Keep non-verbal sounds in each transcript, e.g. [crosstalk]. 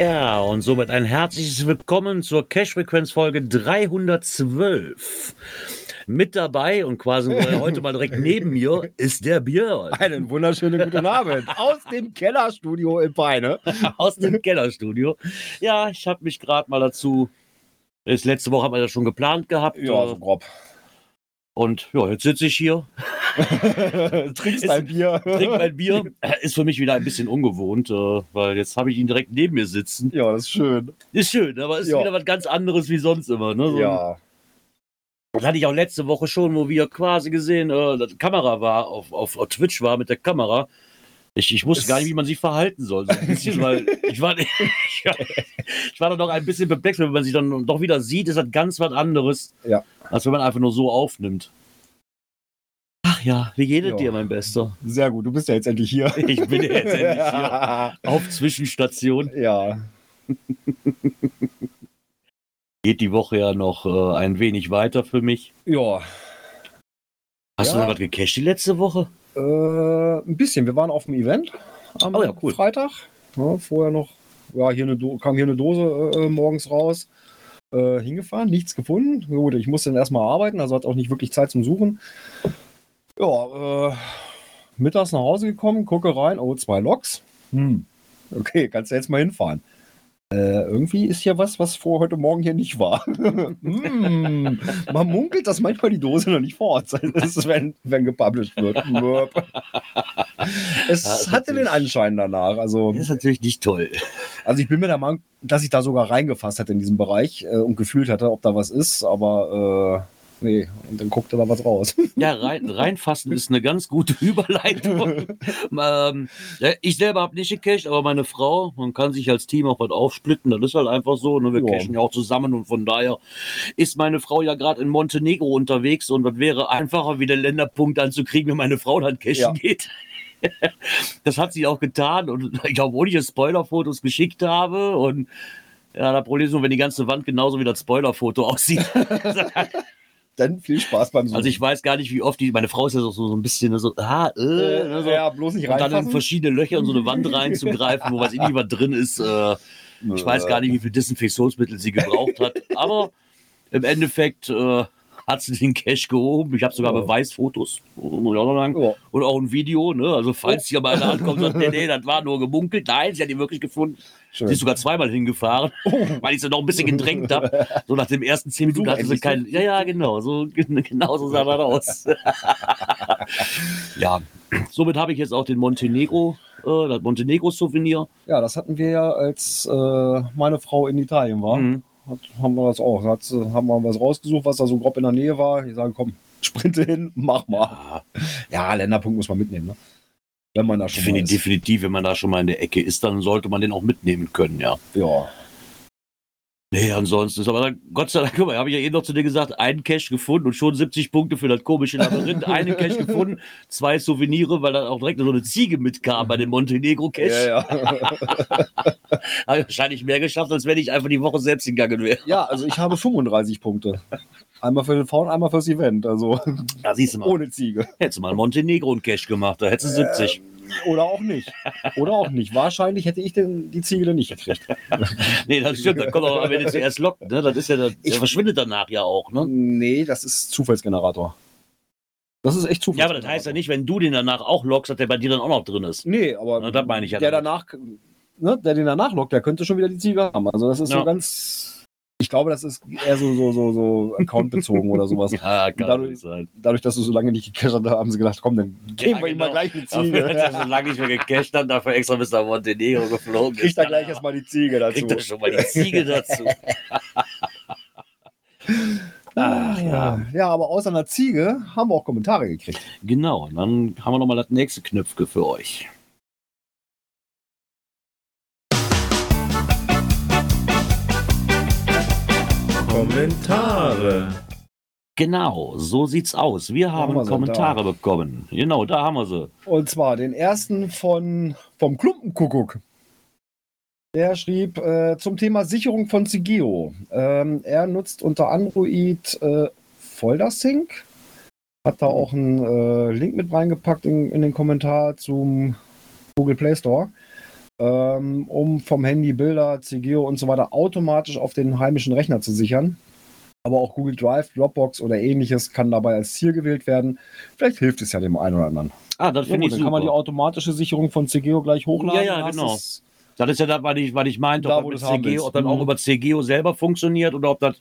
Ja, und somit ein herzliches Willkommen zur Cash-Frequenz-Folge 312. Mit dabei und quasi [laughs] heute mal direkt neben mir ist der Björn. Einen wunderschönen guten Abend aus dem Kellerstudio in Peine. [laughs] Aus dem Kellerstudio. Ja, ich habe mich gerade mal dazu. Das letzte Woche haben wir das schon geplant gehabt. Ja, äh, so grob. Und ja, jetzt sitze ich hier, [laughs] Trinkst ein Bier. trinke mein Bier. Ist für mich wieder ein bisschen ungewohnt, äh, weil jetzt habe ich ihn direkt neben mir sitzen. Ja, das ist schön. Ist schön, aber ist Ja. wieder was ganz anderes wie sonst immer. Ne? So Ja. Das hatte ich auch letzte Woche schon, wo wir quasi gesehen, äh, Kamera war, auf, auf, auf Twitch war mit der Kamera. Ich, ich wusste Es- gar nicht, wie man sich verhalten soll. So bisschen, weil [laughs] ich war, ich, ich war dann noch ein bisschen perplex, wenn man sich dann doch wieder sieht, ist das ganz was anderes, Ja. als wenn man einfach nur so aufnimmt. Ach ja, wie geht es Ja. dir, mein Bester? Sehr gut, du bist ja jetzt endlich hier. [laughs] Ich bin jetzt endlich hier [laughs] auf Zwischenstation. Ja. Geht die Woche ja noch äh, ein wenig weiter für mich. Ja. Hast du Ja. noch was gecached die letzte Woche? Äh, ein bisschen. Wir waren auf dem Event am Oh ja, cool. Freitag. Ja, vorher noch, ja, hier eine Do kam hier eine Dose äh, morgens raus. Äh, hingefahren, nichts gefunden. Gut, ich musste dann erstmal arbeiten, also hat auch nicht wirklich Zeit zum Suchen. Ja, äh, mittags nach Hause gekommen, gucke rein, oh, zwei Loks. Hm. Okay, kannst du jetzt mal hinfahren. Äh, irgendwie ist hier was, was vor heute Morgen hier nicht war. [laughs] hm. Man munkelt, dass manchmal die Dose noch nicht vor Ort sein ist, wenn, wenn gepublished wird. Es Ja, hatte den Anschein danach. Also, Das ist natürlich nicht toll. also ich bin mir der Meinung, dass ich da sogar reingefasst hatte in diesem Bereich äh, und gefühlt hatte, ob da was ist, aber äh, nee, und dann guckte da was raus. [laughs] Ja, rein, reinfassen ist eine ganz gute [laughs] Überleitung. ähm, ich selber habe nicht gecached, aber meine Frau, man kann sich als Team auch was aufsplitten, das ist halt einfach so. Ne? Wir Ja. cashen ja auch zusammen und von daher ist meine Frau ja gerade in Montenegro unterwegs und das wäre einfacher, wieder Länderpunkt anzukriegen, wenn meine Frau dann cashen Ja. geht. [laughs] Das hat sie auch getan und ich glaube, obwohl ich ihr Spoilerfotos geschickt habe und ja, das Problem ist nur, wenn die ganze Wand genauso wie das Spoilerfoto aussieht. Dann viel Spaß beim Suchen. Also ich weiß gar nicht, wie oft die, meine Frau ist ja so, so ein bisschen so, ah, äh, äh, ne, so. ja, bloß nicht und dann in reinfassen. verschiedene Löcher in so eine Wand reinzugreifen, wo was in was drin ist. Äh, ich weiß gar nicht, wie viel Desinfektionsmittel sie gebraucht hat, aber im Endeffekt äh, hat sie den Cash gehoben. Ich habe sogar Ja. Beweisfotos, muss ich auch noch sagen. Ja. Und auch ein Video, ne? Also falls sie mal ankommt und sagt, nee, nee, das war nur gemunkelt. Nein, sie hat ihn wirklich gefunden. Schön. Sie ist sogar zweimal hingefahren, weil ich sie noch ein bisschen gedrängt habe. So nach dem ersten zehn Minuten hatte sie keinen. Ja, ja, genau. So, [laughs] genau so sah das aus. [laughs] ja, somit habe ich jetzt auch den Montenegro, äh, das Montenegro-Souvenir. Ja, das hatten wir ja, als äh, meine Frau in Italien war. Mhm. Hat, haben wir das auch. Hat, haben wir was rausgesucht, was da so grob in der Nähe war. Die sagen, komm, [laughs] sprinte hin, mach mal. Ja, Länderpunkt muss man mitnehmen, ne? Wenn man da schon ist. definitiv, wenn man da schon mal in der Ecke ist, dann sollte man den auch mitnehmen können, ja. Ja. Nee, ansonsten ist aber dann, Gott sei Dank, guck mal, habe ich ja eben noch zu dir gesagt, einen Cash gefunden und schon 70 Punkte für das komische Labyrinth, einen Cash [laughs] gefunden, zwei Souvenire, weil dann auch direkt so eine Ziege mitkam bei dem Montenegro Cash. Ja, ja. [laughs] Habe ich wahrscheinlich mehr geschafft, als wenn ich einfach die Woche selbst gegangen wäre. ja, also ich habe 35 Punkte. Einmal für den und einmal fürs Event. Also Da siehst du mal. ohne Ziege. Hättest du mal Montenegro und Cash gemacht, da hättest du 70. Oder auch nicht. Oder auch nicht. Wahrscheinlich hätte ich den, die Ziege dann nicht gekriegt. [laughs] Nee, das stimmt, dann kommt auch, wenn du zuerst lockt, ne? Das ist ja, der, der Ich- verschwindet danach ja auch, ne? Nee, das ist Zufallsgenerator. Das ist echt Ja, Zufallsgenerator. aber das heißt ja nicht, wenn du den danach auch lockst, dass der bei dir dann auch noch drin ist. Nee, aber Na, das meine ich ja der danach, ne, der den danach lockt, der könnte schon wieder die Ziege haben. Also das ist Ja. so ganz. Ich glaube, das ist eher so, so, so, so accountbezogen oder sowas. [laughs] Ja, kann Dadurch- sein. Dadurch, dass du so lange nicht gecasht hast, haben sie gedacht, komm, dann geben Ja, wir ihm genau. mal gleich eine Dafür Ziege. er so lange nicht mehr gecasht hat, dafür extra bis nach Montenegro geflogen Kriegt ist. er gleich erstmal die Ziege dazu. Kriegt er schon mal die Ziege dazu. [laughs] Ach, ja. ja, aber außer einer Ziege haben wir auch Kommentare gekriegt. Genau, und dann haben wir nochmal das nächste Knöpfke für euch. Kommentare. Genau, so sieht's aus. Wir haben haben wir Kommentare bekommen. Genau, da haben wir sie. Und zwar den ersten von vom Klumpenkuckuck. Der schrieb äh, zum Thema Sicherung von Cigeo. Ähm, er nutzt unter Android äh, Foldersync. Hat da auch einen äh, Link mit reingepackt in, in den Kommentar zum Google Play Store. Ähm, um vom Handy Bilder, Cigeo und so weiter automatisch auf den heimischen Rechner zu sichern. Aber auch Google Drive, Dropbox oder ähnliches kann dabei als Ziel gewählt werden. Vielleicht hilft es ja dem einen oder anderen. Ah, das Ja, finde gut, ich dann kann man die super. automatische Sicherung von CGO gleich hochladen. Ja, ja, Dann genau. Das ist ja das, was ich, was ich meinte, Da, ob, wo das CGO, ob das auch Mhm. über CGO selber funktioniert oder ob das,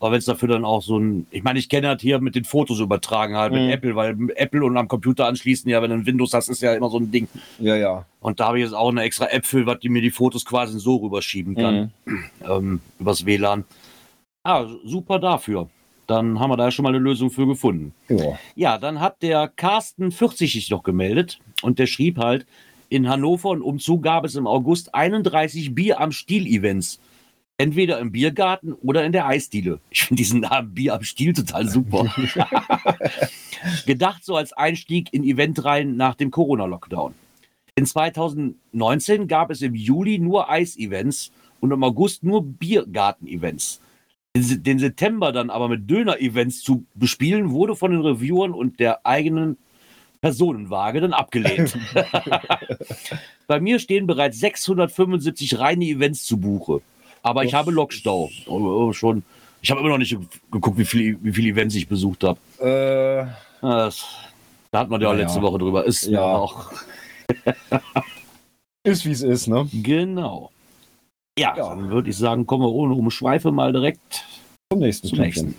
aber wenn es dafür dann auch so ein, ich meine, ich kenne das hier mit den Fotos übertragen halt Mhm. mit Apple, weil Apple und am Computer anschließen, ja, wenn du ein Windows hast, ist ja immer so ein Ding. Ja, ja. Und da habe ich jetzt auch eine extra App für, was die mir die Fotos quasi so rüberschieben kann, Mhm. ähm, übers WLAN. Ah, super dafür. Dann haben wir da schon mal eine Lösung für gefunden. Ja. Ja, dann hat der Carsten 40 sich noch gemeldet und der schrieb halt, in Hannover und umzu gab es im August 31 Bier am Stiel-Events. Entweder im Biergarten oder in der Eisdiele. Ich finde diesen Namen Bier am Stiel total super. [laughs] Gedacht so als Einstieg in Eventreihen nach dem Corona-Lockdown. In 2019 gab es im Juli nur Eis-Events und im August nur Biergarten-Events. Den Se- Den September dann aber mit Döner-Events zu bespielen, wurde von den Reviewern und der eigenen Personenwaage dann abgelehnt. [laughs] [laughs] Bei mir stehen bereits 675 reine Events zu Buche. Aber ich habe Lockstau. Oh, oh, schon. Ich habe immer noch nicht ge- geguckt, wie viele wie viele Events ich besucht habe. Äh, Das, da hat man ja Naja. letzte Woche drüber. Ist Ja. ja auch. [laughs] ist wie es ist, ne? Genau. Ja, Ja. dann würde ich sagen, kommen wir ohne Umschweife mal direkt Zum nächsten zum nächsten.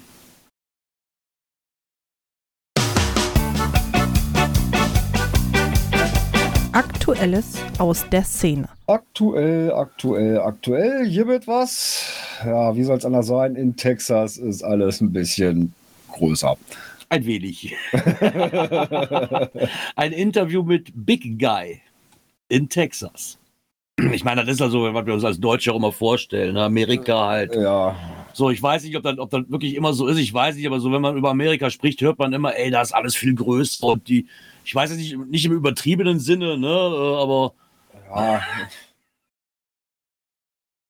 Aktuelles aus der Szene. Aktuell, aktuell, aktuell. Hier wird was. Ja, wie soll es anders sein? In Texas ist alles ein bisschen größer. Ein wenig. Ein Interview mit Big Guy in Texas. Ich meine, das ist also, was wir uns als Deutsche auch immer vorstellen. Ne? Amerika halt. Ja, So, ich weiß nicht, ob das, ob das wirklich immer so ist. Ich weiß nicht, aber so, wenn man über Amerika spricht, hört man immer, ey, da ist alles viel größer. Und die, ich weiß es nicht, nicht im übertriebenen Sinne, ne? äh, Aber ja.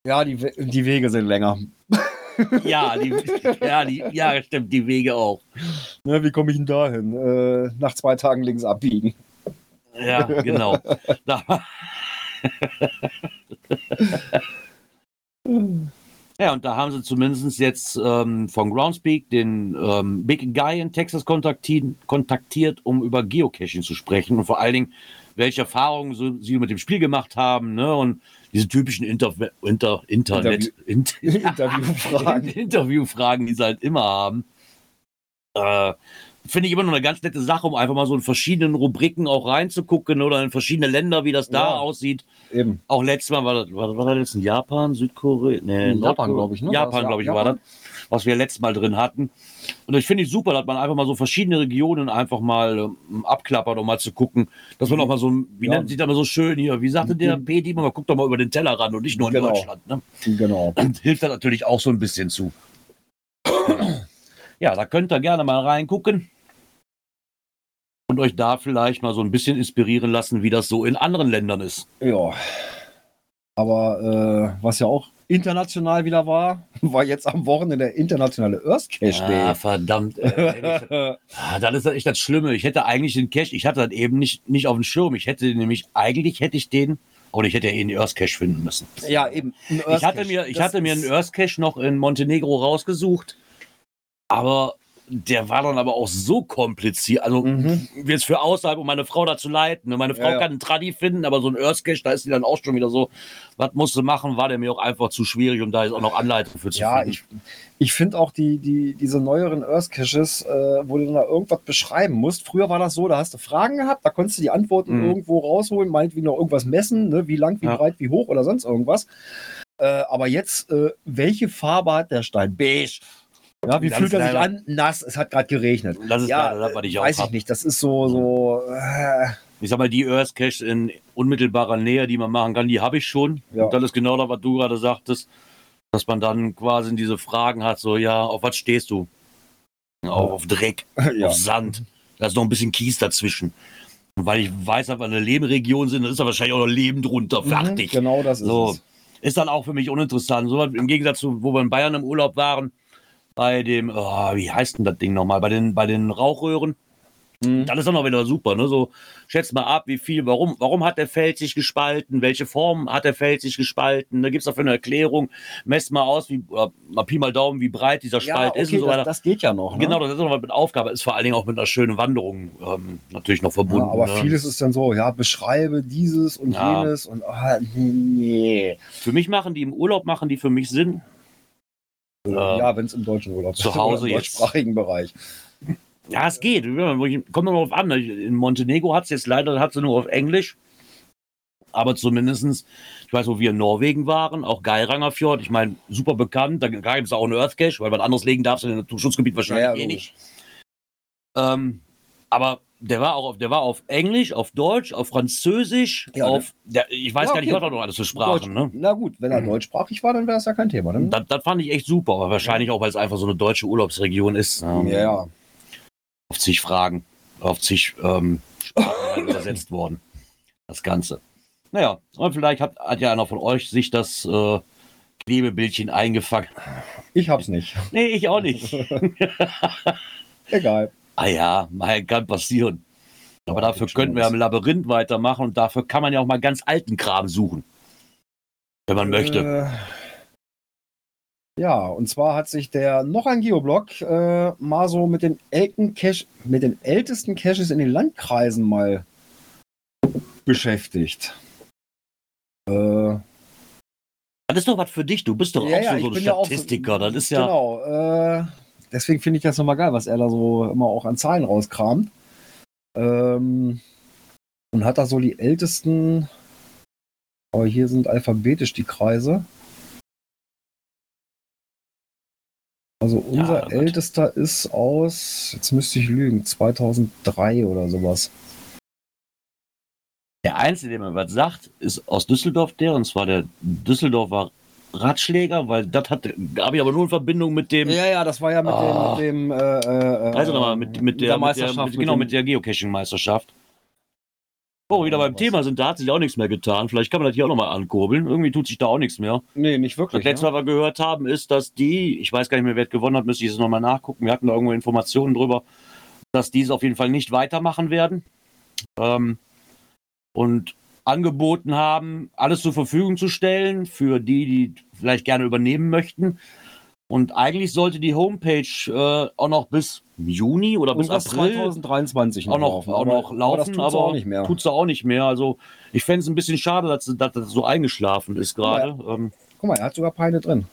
Ja, die, We- die Wege sind länger. [laughs] ja, die, ja, die, ja, stimmt, die Wege auch. Ne, wie komme ich denn da hin? Äh, nach zwei Tagen links abbiegen. Ja, genau. [laughs] [laughs] Ja, und da haben sie zumindest jetzt ähm, von Groundspeak den ähm, Big Guy in Texas kontaktiert, kontaktiert, um über Geocaching zu sprechen und vor allen Dingen, welche Erfahrungen so, sie mit dem Spiel gemacht haben, ne? Und diese typischen Inter Inter Internet Int [laughs] Interviewfragen. Interviewfragen, die sie halt immer haben. Äh, Finde ich immer noch eine ganz nette Sache, um einfach mal so in verschiedenen Rubriken auch reinzugucken oder in verschiedene Länder, wie das da Ja. aussieht. Eben. Auch letztes Mal war das, war, war das jetzt in Japan, Südkorea? Nee, In Japan, Nordkorea? glaub ich, ne? Japan, glaube ich, Japan? war das, was wir letztes Mal drin hatten. Und ich finde es super, dass man einfach mal so verschiedene Regionen einfach mal ähm, abklappert, um mal zu gucken, dass man auch mal so, wie Ja. nennt sich das mal so schön hier, wie sagte der Mhm. P. man guckt doch mal über den Tellerrand und nicht nur in Genau. Deutschland. Ne? Genau. Und [clears throat] hilft da natürlich auch so ein bisschen zu. [clears throat] Ja, da könnt ihr gerne mal reingucken und euch da vielleicht mal so ein bisschen inspirieren lassen, wie das so in anderen Ländern ist. Ja. Aber äh, was ja auch international wieder war, [laughs] war jetzt am Wochenende der internationale Earth Cache Ah, Day. verdammt. Äh, [laughs] ah, das ist echt das Schlimme. Ich hätte eigentlich den Cache, ich hatte das eben nicht, nicht auf dem Schirm. Ich hätte nämlich, eigentlich hätte ich den, oder ich hätte ja eh einen Earth Cache finden müssen. ja, eben. Ich hatte mir, ich Das hatte mir einen Earth Cache noch in Montenegro rausgesucht, aber der war dann aber auch so kompliziert. Also Mhm. jetzt für außerhalb, um meine Frau da zu leiten. Meine Frau Ja, ja. kann einen Tradi finden, aber so ein Earth Cache, da ist die dann auch schon wieder so, was musst du machen, war der mir auch einfach zu schwierig, um da jetzt auch noch Anleitung für zu Ja, finden. ich, ich finde auch die, die, diese neueren Earth Caches, äh, wo du dann da irgendwas beschreiben musst. Früher war das so, da hast du Fragen gehabt, da konntest du die Antworten Mhm. irgendwo rausholen, meinetwegen noch irgendwas messen, ne? wie lang, wie Ja. breit, wie hoch oder sonst irgendwas. Äh, aber jetzt, äh, welche Farbe hat der Stein? Beige. Ja, wie fühlt er sich an? Nass, es hat gerade geregnet. das ist ja, leider das, was ich auch weiß hab. ich nicht. Das ist so, so. Äh, ich sag mal, die Earth Caches in unmittelbarer Nähe, die man machen kann, die habe ich schon. Ja. Und das ist genau das, was du gerade sagtest. dass man dann quasi diese Fragen hat, so, ja, auf was stehst du? Auf, auf Dreck, [laughs] ja. auf Sand. Da ist noch ein bisschen Kies dazwischen. Und weil ich weiß, dass wir eine Lehmregion sind, dann ist da wahrscheinlich auch noch Leben drunter. Fertig. Mhm, Genau das ist So. es. Ist dann auch für mich uninteressant. So im Gegensatz zu, wo wir in Bayern im Urlaub waren, bei dem, oh, wie heißt denn das Ding nochmal? Bei den, bei den Rauchröhren. Mhm. Das ist dann auch wieder super, ne? So, schätzt mal ab, wie viel, warum, warum hat der Feld sich gespalten, welche Form hat der Feld sich gespalten, da gibt es dafür eine Erklärung, messt mal aus, wie, mal Pi mal Daumen, wie breit dieser Ja, Spalt okay, ist und so das, weiter. das geht ja noch. Ne? Genau, das ist noch mit Aufgabe, ist vor allen Dingen auch mit einer schönen Wanderung ähm, natürlich noch Ja, verbunden. aber ne? vieles ist dann so, ja, beschreibe dieses und Ja. jenes und ah, nee. Für mich machen die im Urlaub, machen die für mich Sinn. Ja, wenn es im deutschen Urlaub zu ist, Hause [laughs] oder im jetzt. deutschsprachigen Bereich. Ja, es geht. Kommt noch drauf an. In Montenegro hat es jetzt leider hat sie nur auf Englisch. Aber zumindestens, ich weiß, wo wir in Norwegen waren, auch Geiranger Fjord, ich meine, super bekannt. Da gibt es auch einen Earthcache, weil was anderes legen darfst du in dem Schutzgebiet wahrscheinlich Ja, eh nicht. Ähm, aber der war auch auf, der war auf Englisch, auf Deutsch, auf Französisch, Ja, auf, der, ich weiß Ja, gar nicht, okay. was da noch alles für. Sprachen, ne? Na gut, wenn er deutschsprachig war, dann wäre es ja kein Thema. Dann, Das, das fand ich echt super, aber wahrscheinlich auch, weil es einfach so eine deutsche Urlaubsregion ist. Ähm, ja, ja. auf zig Fragen, auf zig ähm, Sprachen [laughs] übersetzt worden. Das Ganze. Naja, und vielleicht hat, hat ja einer von euch sich das äh, Klebebildchen eingefangen. Ich hab's nicht. Nee, ich auch nicht. [laughs] [laughs] Egal. Ah ja, kann passieren. Aber dafür könnten wir am Labyrinth weitermachen und dafür kann man ja auch mal ganz alten Kram suchen. Wenn man möchte. Äh, ja, und zwar hat sich der noch ein Geoblog äh, mal so mit den, Cache, mit den ältesten Caches in den Landkreisen mal beschäftigt. Äh, Das ist doch was für dich. Du bist doch Ja, auch ja, so, ein bin ja so- Statistiker. das ist ja. Genau. Deswegen finde ich das nochmal geil, was er da so immer auch an Zahlen rauskramt. Ähm, und hat da so die ältesten. Aber hier sind alphabetisch die Kreise. Also unser Gott. ältester ist aus, jetzt müsste ich lügen, 2003 oder sowas. Der Einzige, der mir was sagt, ist aus Düsseldorf der, und zwar der Düsseldorfer Ratschläger, weil das hat, da habe ich aber nur in Verbindung mit dem, Ja, ja, das war ja mit Ah. dem, mit dem äh, äh, also nochmal, mit, mit, der, mit der, mit, genau, mit der Geocaching-Meisterschaft. Wir wieder beim was. Thema sind, da hat sich auch nichts mehr getan. Vielleicht kann man das hier auch nochmal ankurbeln. Irgendwie tut sich da auch nichts mehr. Nee, nicht Das wirklich. letzte, ne? was wir gehört haben, ist, dass die, ich weiß gar nicht mehr, wer gewonnen hat, müsste ich jetzt nochmal nachgucken. Wir hatten da irgendwo Informationen drüber, dass die es auf jeden Fall nicht weitermachen werden. Ähm, und angeboten haben, alles zur Verfügung zu stellen für die, die vielleicht gerne übernehmen möchten. Und eigentlich sollte die Homepage äh, auch noch bis Juni oder bis April 2023 auch noch, laufen. auch noch laufen, tut's aber auch nicht mehr. tut sie auch nicht mehr. Also ich fände es ein bisschen schade, dass, dass das so eingeschlafen ist gerade. Ähm, Guck mal, er hat sogar Peine drin.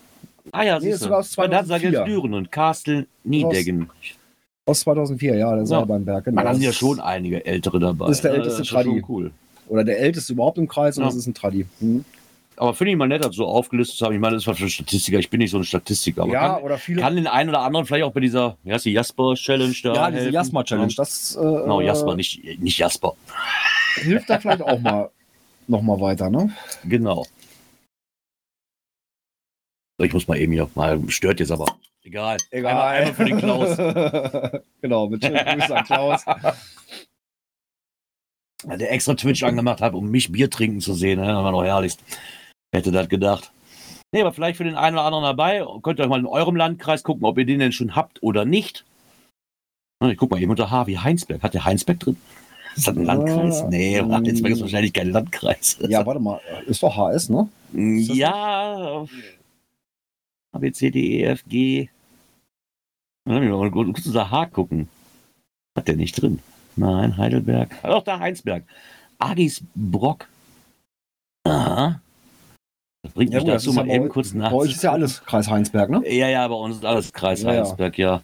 ah ja, Nee, siehst ist sogar aus Weil Da hat sie ja 2004. jetzt Düren und Castle Niedeggen. Aus 2004, ja, der Ja. Seilbahnberg. Genau. Man, da sind ja schon einige Ältere dabei. Das ist der älteste schon Tradi. cool. Oder der älteste überhaupt im Kreis und Ja. das ist ein Tradi. Hm. Aber finde ich mal nett, das so aufgelistet zu haben. Ich meine, das ist was für Statistiker. Ich bin nicht so ein Statistiker. Aber Ja, kann, oder viele. kann den einen oder anderen vielleicht auch bei dieser, wie heißt die, Jasper-Challenge da ja, diese helfen? Jasma-Challenge, Ja. das äh, Genau, Jasper, nicht, nicht Jasper. hilft da vielleicht auch mal [laughs] noch mal weiter, ne? Genau. Ich muss mal eben hier, mal stört jetzt aber. Egal. Einmal, einmal für den Klaus. [laughs] genau, mit schönen Grüßen an Klaus. [laughs] Der extra Twitch angemacht hat, um mich Bier trinken zu sehen. Ne? Das war noch herrlichst. Wer Hätte das gedacht. Nee, aber vielleicht für den einen oder anderen dabei. Könnt ihr euch mal in eurem Landkreis gucken, ob ihr den denn schon habt oder nicht. Ich guck mal eben unter H wie Heinsberg. Hat der Heinsberg drin? Ist das ein Landkreis? Nee, ähm, Heinsberg ist wahrscheinlich kein Landkreis. Ja, warte mal, ist doch HS, ne? Ja. A, B, C, D, E, F, G. Lass mich mal kurz unser H gucken. Hat der nicht drin? Nein, Heidelberg. Ah, Doch, da Heinsberg. Agis Brock. Aha. Das bringt mich gut, das dazu, ist mal ja eben kurz Bei euch ist ja alles Kreis Heinsberg, ne? Ja, ja, bei uns ist alles Kreis Ja, ja. Heinsberg, ja.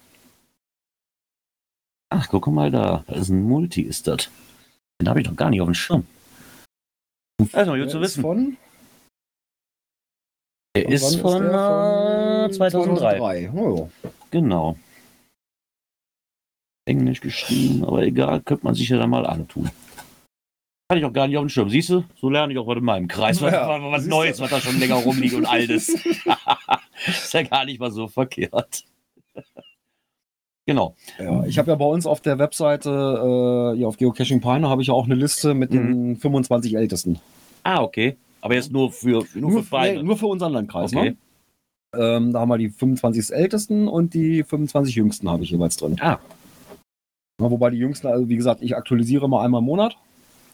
Ach, guck mal da. Das ist ein Multi, ist das. Den habe ich doch gar nicht auf dem Schirm. Erstmal gut Der zu ist wissen. Von, Der ist von, der? äh, 2003. 2003. Oh, Genau. Englisch geschrieben, aber egal, könnte man sich ja dann mal antun. Hatte ich auch gar nicht auf dem Schirm. Siehst du, so lerne ich auch was in meinem Kreis. Was, Ja, was, was Neues, was da schon länger rumliegt und altes. [laughs] ist ja gar nicht mal so verkehrt. [laughs] genau. Ja, ich habe ja bei uns auf der Webseite, äh, hier auf Geocaching Pioneer, habe ich ja auch eine Liste mit den 25 Ältesten. Ah, okay. Aber jetzt nur für, nur, Nur, für nee, nur für unseren Landkreis. Okay. Ne? Ähm, da haben wir die 25 Ältesten und die 25 Jüngsten habe ich jeweils drin. Ah. Ja, wobei die Jüngsten, also wie gesagt, ich aktualisiere mal einmal im Monat,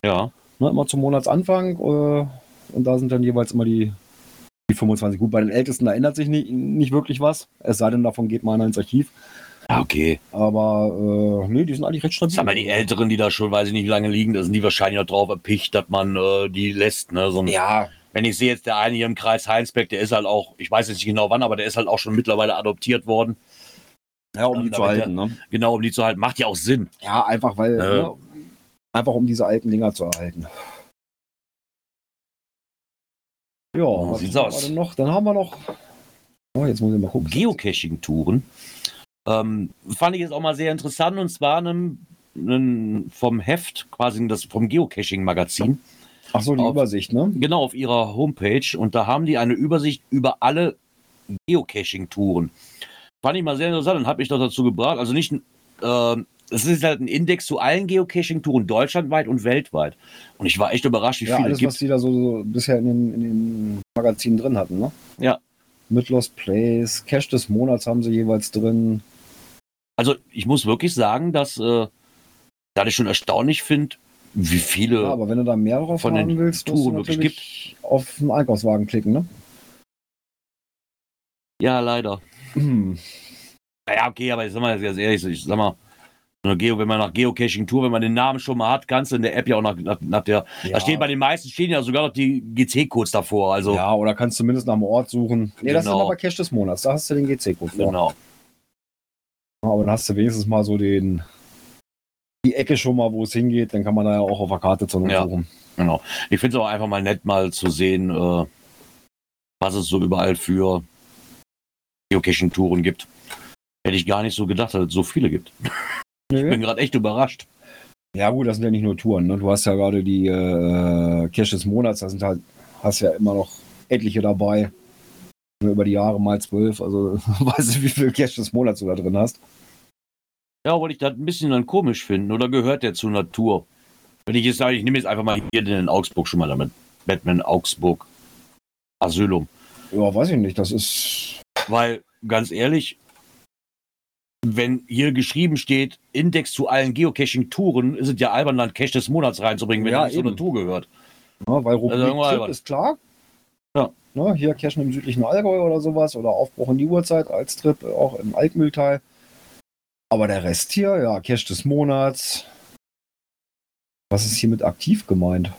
Ja. ne, immer zum Monatsanfang. Äh, und da sind dann jeweils immer die, die 25. Gut, bei den Ältesten, da ändert sich nicht, nicht wirklich was. Es sei denn, davon geht mal einer ins Archiv. Ah, okay. Aber äh, nee, die sind eigentlich recht stabil. Mal, die Älteren, die da schon, weiß ich nicht, wie lange liegen, da sind die wahrscheinlich noch drauf erpicht, dass man äh, die lässt. Ne? Sonst, Ja, Wenn ich sehe jetzt der eine hier im Kreis Heinsberg, der ist halt auch, ich weiß jetzt nicht genau wann, aber der ist halt auch schon mittlerweile adoptiert worden. Ja, um die zu halten. Ne? Genau, um die zu halten. Macht ja auch Sinn. Ja, einfach weil, Ja. ne, einfach um diese alten Dinger zu erhalten. Ja, So was sieht's aus. noch? Dann haben wir noch. Oh, jetzt muss ich mal gucken. Geocaching-Touren. Ähm, fand ich jetzt auch mal sehr interessant und zwar einem, einem vom Heft, quasi das vom Geocaching-Magazin. Ach so, die Auf- Übersicht, ne? Genau, auf ihrer Homepage. Und da haben die eine Übersicht über alle Geocaching-Touren. Fand ich mal sehr interessant und habe mich doch dazu gebracht. Also nicht, ähm, es ist halt ein Index zu allen Geocaching-Touren deutschlandweit und weltweit. Und ich war echt überrascht, wie Ja, viele alles, es was gibt. die da so, so bisher in den, in den Magazinen drin hatten, ne? Ja. Mit Lost Place, Cash des Monats haben sie jeweils drin. Also ich muss wirklich sagen, dass, äh, dass ich schon erstaunlich finde, wie viele. Ja, aber wenn du da mehr drauf von den haben willst, musst du Touren wirklich natürlich auf den Einkaufswagen klicken, ne? ja, leider. Hm. Ja, okay, aber ich sag mal ganz ehrlich, ich sag mal, Geo, wenn man nach Geocaching-Tour, wenn man den Namen schon mal hat, kannst du in der App ja auch nach, nach, nach der. Ja. Da stehen bei den meisten stehen ja sogar noch die GC-Codes davor. Also Ja, oder kannst du zumindest nach dem Ort suchen. Nee, das ist Genau. dann aber Cash des Monats. Da hast du den GC-Code vor. genau. Aber dann hast du wenigstens mal so den die Ecke schon mal, wo es hingeht. Dann kann man da ja auch auf der Karte Not Ja. suchen. genau. Ich finde es auch einfach mal nett, mal zu sehen, äh, was es so überall für Geocaching-Touren gibt. Hätte ich gar nicht so gedacht, dass es so viele gibt. Ich bin gerade echt überrascht. Ja gut, das sind ja nicht nur Touren. Ne? Du hast ja gerade die äh, Cash des Monats. Da sind halt, hast ja immer noch etliche dabei. Über die Jahre mal zwölf. Also [laughs] weiß ich, wie viel Cash des Monats du da drin hast. Ja, wollte ich das ein bisschen dann komisch finden. Oder gehört der zur Natur? Wenn ich jetzt sage, ich nehme jetzt einfach mal hier den in Augsburg schon mal damit. Batman Augsburg Asylum. Ja, weiß ich nicht. Das ist. Weil, ganz ehrlich, wenn hier geschrieben steht, Index zu allen Geocaching-Touren, ist es ja albern, dann Cache des Monats reinzubringen, wenn Ja, nicht zur eben. Natur gehört. Ja, weil Rubrik Also Trip albern. ist klar. Ja. Ne, hier Cashen im südlichen Allgäu oder sowas. Oder Aufbruch in die Uhrzeit als Trip, auch im Altmühltal. Aber der Rest hier, ja, Cash des Monats. Was ist hier mit aktiv gemeint?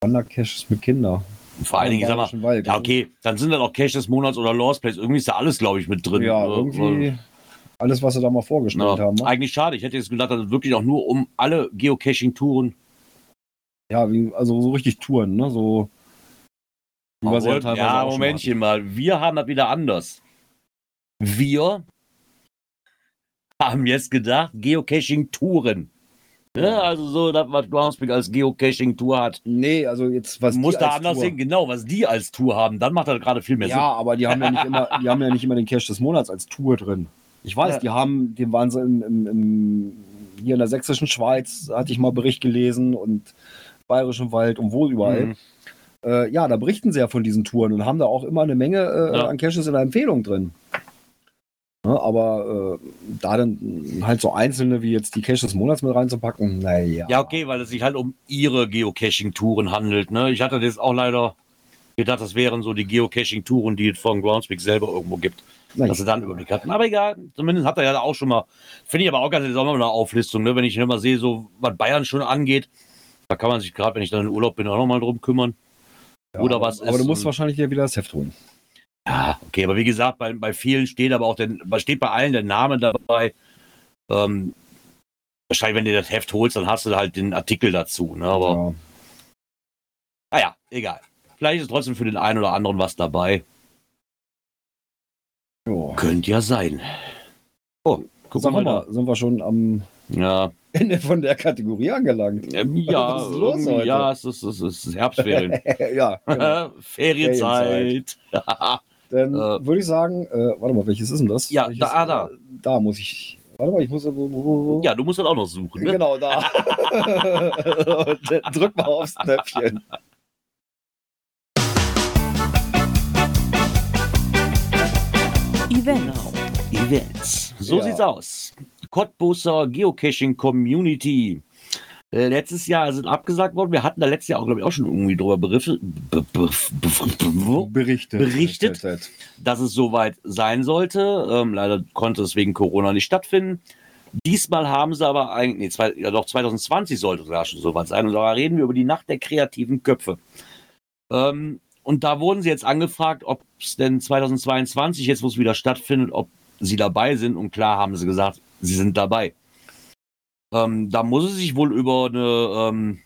Wandercaches mit Kinder. Und vor allen Dingen, ich sag mal, Wald. ja, okay, dann sind da noch Cache des Monats oder Lost Place. Irgendwie ist da alles, glaube ich, mit drin. Ja, Äh, irgendwie alles, was sie da mal vorgestellt Ja, haben. Ne? eigentlich schade. Ich hätte jetzt gedacht, dass es wirklich auch nur um alle Geocaching-Touren. Ja, wie, also so richtig Touren, ne? So. Obwohl, ja, auch Momentchen mal. Wir haben das wieder anders. Wir haben jetzt gedacht, Geocaching-Touren. Ja, also so, das, was Groundspeak als Geocaching-Tour hat. Nee, also jetzt was muss da anders Tour- sehen, genau, was die als Tour haben. Dann macht das gerade viel mehr Ja, aber die haben ja nicht immer, die haben ja nicht immer den Cash des Monats als Tour drin. Ich weiß, Ja. die haben, den waren sie im, im, im, hier in der sächsischen Schweiz, hatte ich mal Bericht gelesen und Bayerischen Wald und wo Sinn. überall. Mhm. Äh, ja, da berichten sie ja von diesen Touren und haben da auch immer eine Menge äh, Ja. an Caches in der Empfehlung drin. Ja, aber äh, da dann halt so einzelne wie jetzt die Caches des Monats mit reinzupacken, naja. Ja, okay, weil es sich halt um ihre Geocaching-Touren handelt. Ne? Ich hatte das auch leider gedacht, das wären so die Geocaching-Touren, die es von Groundspeak selber irgendwo gibt. Naja. dass sie dann Überblick hatten. Aber egal, zumindest hat er ja auch schon mal, finde ich aber auch ganz mal eine Auflistung, ne? wenn ich immer sehe, so was Bayern schon angeht, da kann man sich gerade, wenn ich dann in Urlaub bin, auch nochmal drum kümmern. Ja, oder aber, was Aber ist du musst wahrscheinlich dir wieder das Heft holen. Ja, okay, aber wie gesagt, bei, bei vielen steht aber auch, der, steht bei allen der Name dabei. Ähm, wahrscheinlich, wenn du das Heft holst, dann hast du halt den Artikel dazu. Ne? Aber Ja. naja, egal. Vielleicht ist trotzdem für den einen oder anderen was dabei. Ja. Könnte ja sein. Oh, guck mal. mal, sind wir schon am. Ja, Ende von der Kategorie angelangt. Ähm, ja, heute? ja, es ist, es ist Herbstferien. [laughs] ja, [laughs] genau. Ferienzeit. [laughs] Dann Äh, würde ich sagen, äh, warte mal, welches ist denn das? Ja, welches, da, da. äh, Da muss ich. Warte mal, ich muss. Ja, du musst das auch noch suchen. Ne? Genau, da. [laughs] Drück mal aufs Knöpfchen. Event. Genau. Events. So Ja. sieht's aus. Cottbuser Geocaching Community. Äh, letztes Jahr sind abgesagt worden. Wir hatten da letztes Jahr auch, glaube ich, auch schon irgendwie drüber beriff- be- be- be- Berichtet. Berichtet. dass es soweit sein sollte. Ähm, leider konnte es wegen Corona nicht stattfinden. Diesmal haben sie aber eigentlich, nee, zwei, ja doch 2020 sollte es ja schon soweit sein. Und da reden wir über die Nacht der kreativen Köpfe. Ähm, und da wurden sie jetzt angefragt, ob es denn 2022, jetzt wo es wieder stattfindet, ob sie dabei sind. Und klar haben sie gesagt, sie sind dabei. Ähm, da muss es sich wohl über eine ähm,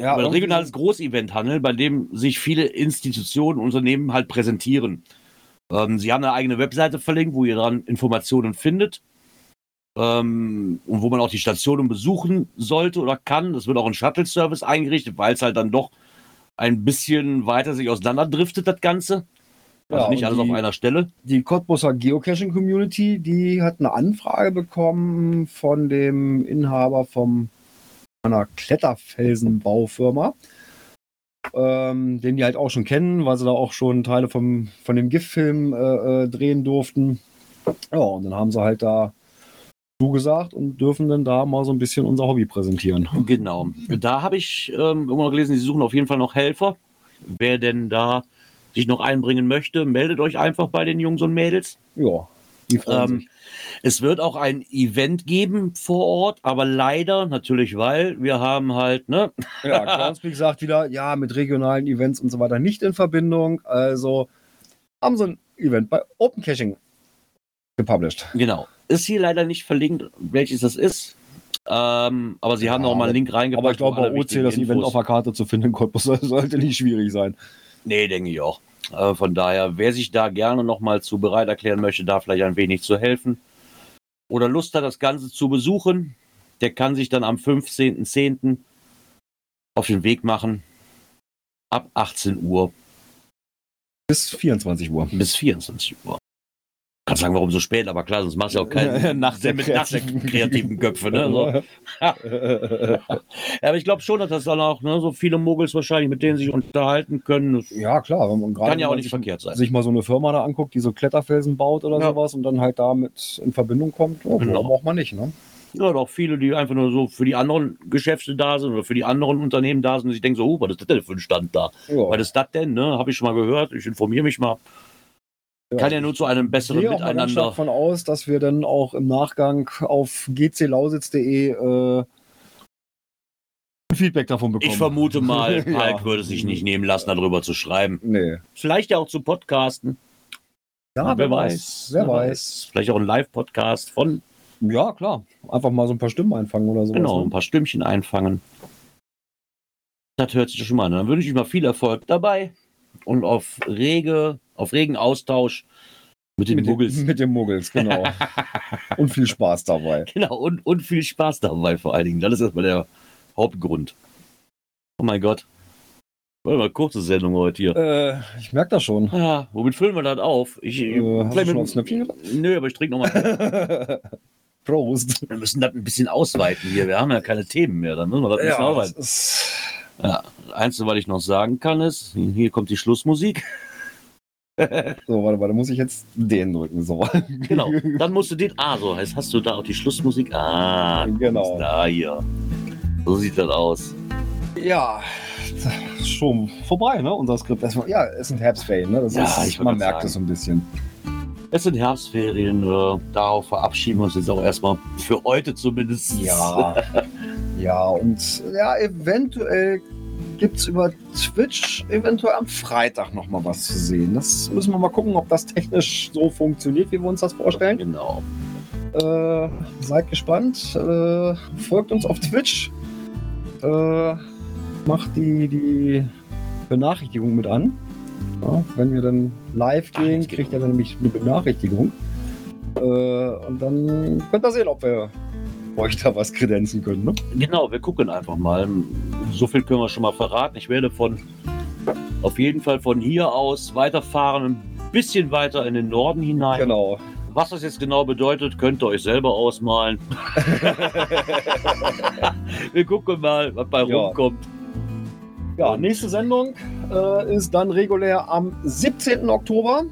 Ja, über ein regionales Großevent handeln, bei dem sich viele Institutionen, Unternehmen halt präsentieren. Ähm, sie haben eine eigene Webseite verlinkt, wo ihr dann Informationen findet. Ähm, und wo man auch die Stationen besuchen sollte oder kann. Es wird auch ein Shuttle-Service eingerichtet, weil es halt dann doch ein bisschen weiter sich auseinanderdriftet, das Ganze. Also Ja, nicht alles auf die- einer Stelle. Die Cottbuser Geocaching Community, die hat eine Anfrage bekommen von dem Inhaber vom einer Kletterfelsenbaufirma, ähm, den die halt auch schon kennen, weil sie da auch schon Teile vom, von dem GIF-Film äh, äh, drehen durften. Ja, und dann haben sie halt da zugesagt und dürfen dann da mal so ein bisschen unser Hobby präsentieren. Genau. Da habe ich ähm, irgendwo noch gelesen, sie suchen auf jeden Fall noch Helfer. Wer denn da sich noch einbringen möchte, meldet euch einfach bei den Jungs und Mädels. Ja, Ähm, es wird auch ein Event geben vor Ort, aber leider natürlich, weil wir haben halt, ne, Ja, [laughs] Groundspeak sagt wieder, ja, mit regionalen Events und so weiter nicht in Verbindung. Also haben sie ein Event bei Open Caching gepublished. genau. Ist hier leider nicht verlinkt, welches das ist. Ähm, aber sie haben Ja, noch mal einen Link reingepackt. Aber ich glaube, bei OC das Event Infos- auf der Karte zu finden, [laughs] sollte nicht schwierig sein. Nee, denke ich auch. Äh, von daher, wer sich da gerne noch mal zu bereit erklären möchte, da vielleicht ein wenig zu helfen oder Lust hat, das Ganze zu besuchen, der kann sich dann am 15.10. auf den Weg machen. Ab 18 Uhr Bis 24 Uur. bis 24 Uhr. Kann sagen, warum so spät, aber klar, sonst machst du auch keinen Nacht der mit Nacht der kreativen- Köpfe. Ne? So. Ja, aber ich glaube schon, dass das dann auch ne, so viele Muggels wahrscheinlich, mit denen sich unterhalten können. Das ja, klar. Wenn man gerade kann ja auch nicht sich, verkehrt sein. sich mal so eine Firma da anguckt, die so Kletterfelsen baut oder Ja. sowas und dann halt damit in Verbindung kommt, ja, Genau. warum auch mal nicht, ne? Ja, doch viele, die einfach nur so für die anderen Geschäfte da sind oder für die anderen Unternehmen da sind und sich denken so, oh, was ist das denn für ein Stand da? Ja. Was ist das denn? Ne? Habe ich schon mal gehört. Ich informiere mich mal. Kann ja nur zu einem Ich besseren gehe mal ganz stark Miteinander. davon aus, dass wir dann auch im Nachgang auf gclausitz.de äh, Feedback davon bekommen. Ich vermute mal, [laughs] Ja. Palk würde sich nicht nehmen lassen, darüber zu schreiben. Nee. Vielleicht ja auch zu podcasten. Ja, wer weiß. Wer weiß. Vielleicht auch ein Live-Podcast von, Ja, klar. Einfach mal so ein paar Stimmen einfangen oder so. genau, ein paar Stimmchen einfangen. Das hört sich schon mal an. Dann wünsche ich mal viel Erfolg dabei und auf rege, auf regen Austausch mit den mit, Muggels. Den, mit den Muggels, genau. [laughs] Und viel Spaß dabei. Genau, und, und viel Spaß dabei vor allen Dingen. Das ist erstmal der Hauptgrund. Oh mein Gott. Warte mal, kurze Sendung heute hier. Äh, ich merke das schon. Ja, womit füllen wir das auf? Ich, Äh, hast du schon Knöpfchen gedrückt? Nö, aber ich trinke nochmal. [laughs] Prost. wir müssen das ein bisschen ausweiten hier. Wir haben ja keine Themen mehr. Dann müssen wir das ein bisschen das ausweiten. Ja, das Einzige, was ich noch sagen kann, ist, hier kommt die Schlussmusik. [laughs] so, warte, warte, muss ich jetzt den drücken. So. [laughs] Genau. Dann musst du den. Ah, so heißt, hast du da auch die Schlussmusik? Ah, Genau. Da hier. So sieht das aus. Ja, schon vorbei, ne? Unser Skript. Erstmal- Ja, es sind Herbstferien, ne? Das Ja, ist, ich man merkt es so ein bisschen. Es sind Herbstferien. Äh, darauf verabschieden wir uns jetzt auch erstmal für heute zumindest. Ja. [laughs] ja, und ja, eventuell gibt es über Twitch eventuell am Freitag nochmal was zu sehen. Das müssen wir mal gucken, ob das technisch so funktioniert, wie wir uns das vorstellen. Genau. Äh, seid gespannt. Äh, folgt uns auf Twitch. Äh, macht die, die Benachrichtigung mit an. Ja, wenn wir dann live gehen, kriegt ihr dann nämlich eine Benachrichtigung. Äh, und dann könnt ihr sehen, ob wir euch da was kredenzen können. Ne? Genau, wir gucken einfach mal. So viel können wir schon mal verraten. Ich werde von Auf jeden Fall von hier aus weiterfahren, ein bisschen weiter in den Norden hinein. Genau. Was das jetzt genau bedeutet, könnt ihr euch selber ausmalen. [laughs] Wir gucken mal, was bei Ja. rumkommt. Ja, nächste Sendung äh, ist dann regulär am 17. Oktober.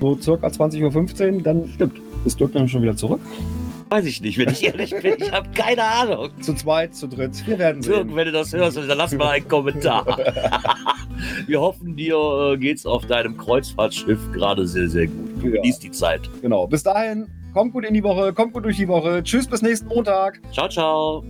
So circa 20.15 Uhr. Dann stimmt. Ist Dirk dann schon wieder zurück? Weiß ich nicht, wenn ich ehrlich bin. Ich habe keine Ahnung. Zu zweit, zu dritt. Wir werden Dirk, sehen. wenn du das hörst, dann lass mal einen Kommentar. [laughs] Wir hoffen, dir äh, geht's auf deinem Kreuzfahrtschiff gerade sehr, sehr gut. Du Ja. genießt die Zeit. Genau. Bis dahin, kommt gut in die Woche, kommt gut durch die Woche. Tschüss, bis nächsten Montag. Ciao, ciao.